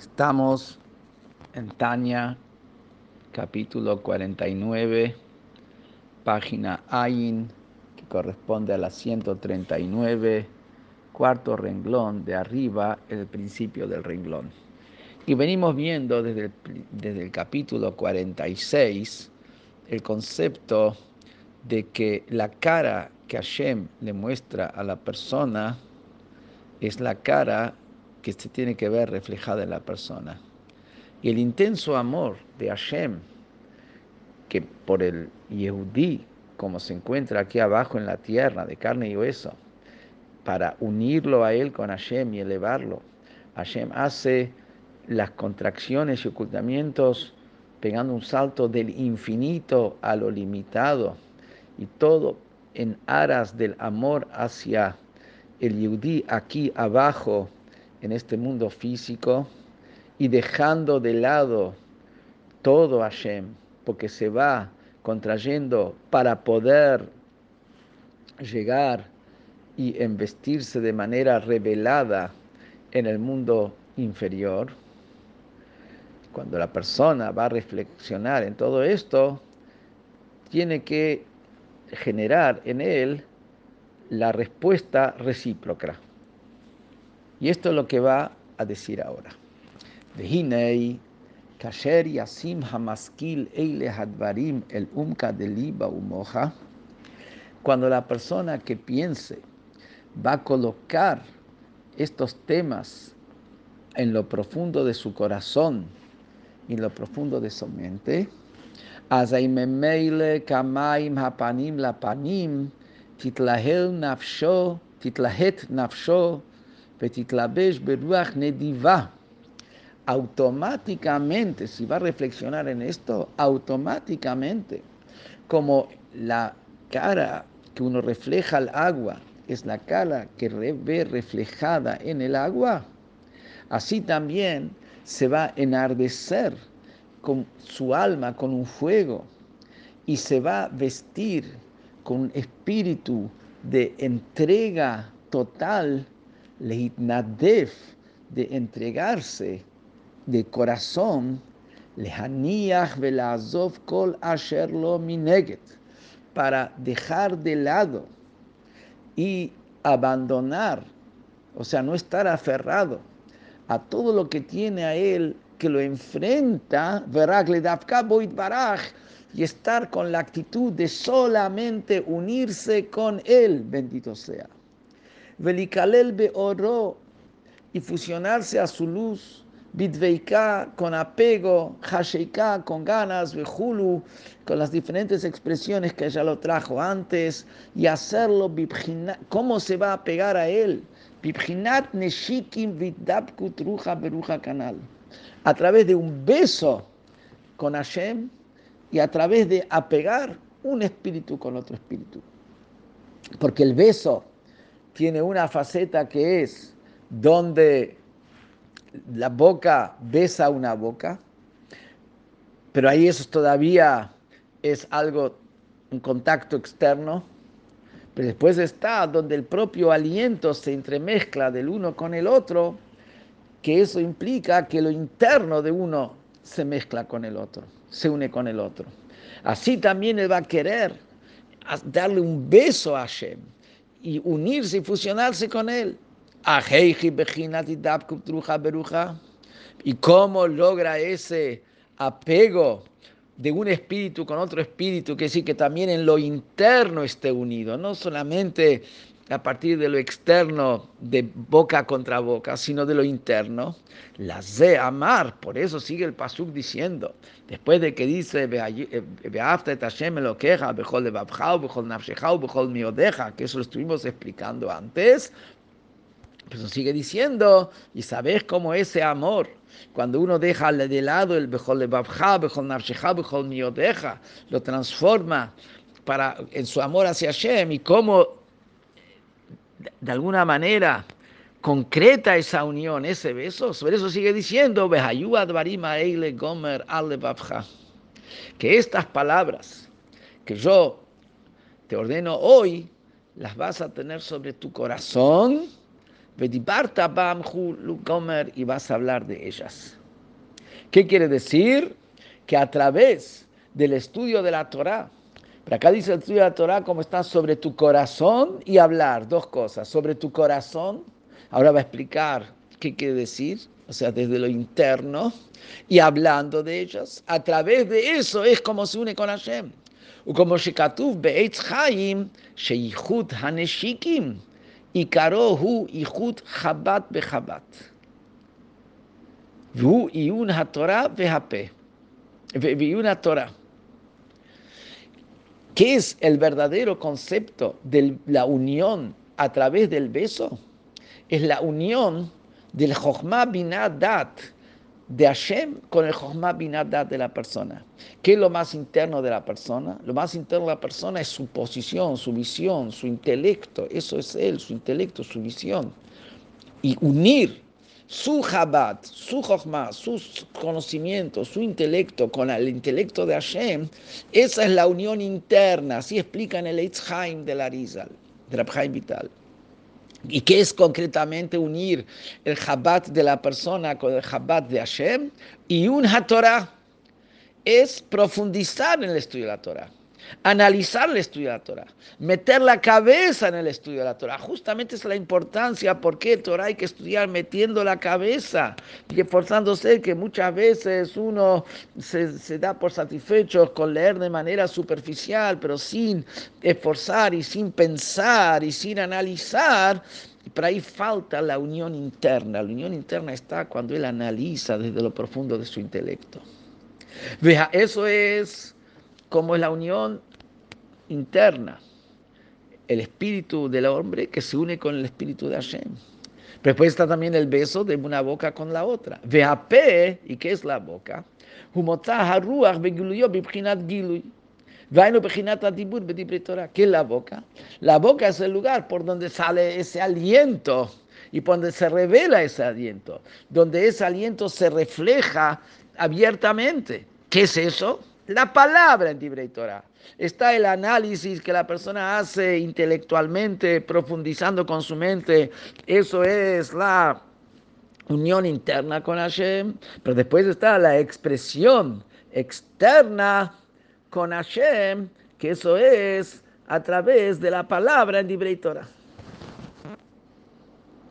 Estamos en Tania, capítulo 49, página Ayin, que corresponde a la 139, cuarto renglón de arriba, el principio del renglón. Y venimos viendo desde el, desde el capítulo 46 el concepto de que la cara que Hashem le muestra a la persona es la cara que se tiene que ver reflejada en la persona. Y el intenso amor de Hashem, que por el Yehudí, como se encuentra aquí abajo en la tierra, de carne y hueso, para unirlo a él con Hashem y elevarlo, Hashem hace las contracciones y ocultamientos pegando un salto del infinito a lo limitado y todo en aras del amor hacia el Yehudí aquí abajo en este mundo físico y dejando de lado todo Hashem, porque se va contrayendo para poder llegar y investirse de manera revelada en el mundo inferior. Cuando la persona va a reflexionar en todo esto, tiene que generar en él la respuesta recíproca. Y esto es lo que va a decir ahora. Vehinei, kasher yasim hamaskil eile hadvarim el umka de liba umoja. Cuando la persona que piense va a colocar estos temas en lo profundo de su corazón y en lo profundo de su mente, kamaim hapanim lapanim titlahel nafsho, titlahet nafsho, petitlabesh beruach nediva. Automáticamente, si va a reflexionar en esto, automáticamente, como la cara que uno refleja al agua es la cara que ve reflejada en el agua, así también se va a enardecer con su alma, con un fuego, y se va a vestir con un espíritu de entrega total, leitnadef, de entregarse de corazón, lehaniach velazov kol asher lo mineget, para dejar de lado y abandonar, o sea, no estar aferrado a todo lo que tiene a él que lo enfrenta, y estar con la actitud de solamente unirse con Él, bendito sea. Velikalel y fusionarse a su luz, bidveika con apego, hasheika con ganas, vejulu con las diferentes expresiones que ya lo trajo antes, y hacerlo, ¿cómo se va a pegar a Él? Bibhinat neshikim vidabkut ruja beruja canal a través de un beso con Hashem y a través de apegar un espíritu con otro espíritu. Porque el beso tiene una faceta que es donde la boca besa una boca, pero ahí eso todavía es algo, un contacto externo, pero después está donde el propio aliento se entremezcla del uno con el otro, que eso implica que lo interno de uno se mezcla con el otro, se une con el otro. Así también él va a querer darle un beso a Hashem y unirse y fusionarse con él. ¿Y cómo logra ese apego de un espíritu con otro espíritu? Que sí que también en lo interno esté unido, no solamente a partir de lo externo, de boca contra boca, sino de lo interno. La de amar, por eso sigue el Pasuk diciendo, después de que dice, queja, que eso lo estuvimos explicando antes, pues sigue diciendo, y sabes cómo ese amor, cuando uno deja de lado el lo transforma para, en su amor hacia Hashem y cómo de alguna manera concreta esa unión, ese beso. Sobre eso sigue diciendo, que estas palabras que yo te ordeno hoy, las vas a tener sobre tu corazón, y vas a hablar de ellas. ¿Qué quiere decir? Que a través del estudio de la Torah, pero acá dice el estudio de la Torah como está sobre tu corazón y hablar, dos cosas, sobre tu corazón, ahora va a explicar qué quiere decir, o sea, desde lo interno, y hablando de ellas, a través de eso es como se une con Hashem. וכמו שכתוב בעץ חיים, שייחוד הנשיקים, עיקרו הוא ייחוד חב"ד בחב"ד. והוא עיון התורה והפה, ועיון התורה. ¿Qué es el verdadero concepto de la unión a través del beso? Es la unión del Chokhmah Binadat de Hashem con el Chokhmah Binadat de la persona. ¿Qué es lo más interno de la persona? Lo más interno de la persona es su posición, su visión, su intelecto. Eso es él, su intelecto, su visión. Y unir su Chabad, su Chokhmah, sus conocimientos, su intelecto con el intelecto de Hashem, esa es la unión interna, así explica en el Eitz de la Rizal, de la Vital. ¿Y qué es concretamente unir el Chabad de la persona con el Chabad de Hashem? Y un HaTorah es profundizar en el estudio de la Torah analizar el estudio de la Torah, meter la cabeza en el estudio de la Torah. Justamente es la importancia, porque Torah hay que estudiar metiendo la cabeza y esforzándose, que muchas veces uno se, da por satisfecho con leer de manera superficial, pero sin esforzar y sin pensar y sin analizar. Pero ahí falta la unión interna. La unión interna está cuando él analiza desde lo profundo de su intelecto. Vea, eso es como es la unión interna, el espíritu del hombre que se une con el espíritu de Hashem. Pero después está también el beso de una boca con la otra. ¿y qué es la boca? ¿Qué es la boca? La boca es el lugar por donde sale ese aliento y por donde se revela ese aliento, donde ese aliento se refleja abiertamente. ¿Qué es eso? La palabra en Dibrei Torah. Está el análisis que la persona hace intelectualmente, profundizando con su mente. Eso es la unión interna con Hashem. Pero después está la expresión externa con Hashem, que eso es a través de la palabra en Dibrei Torah.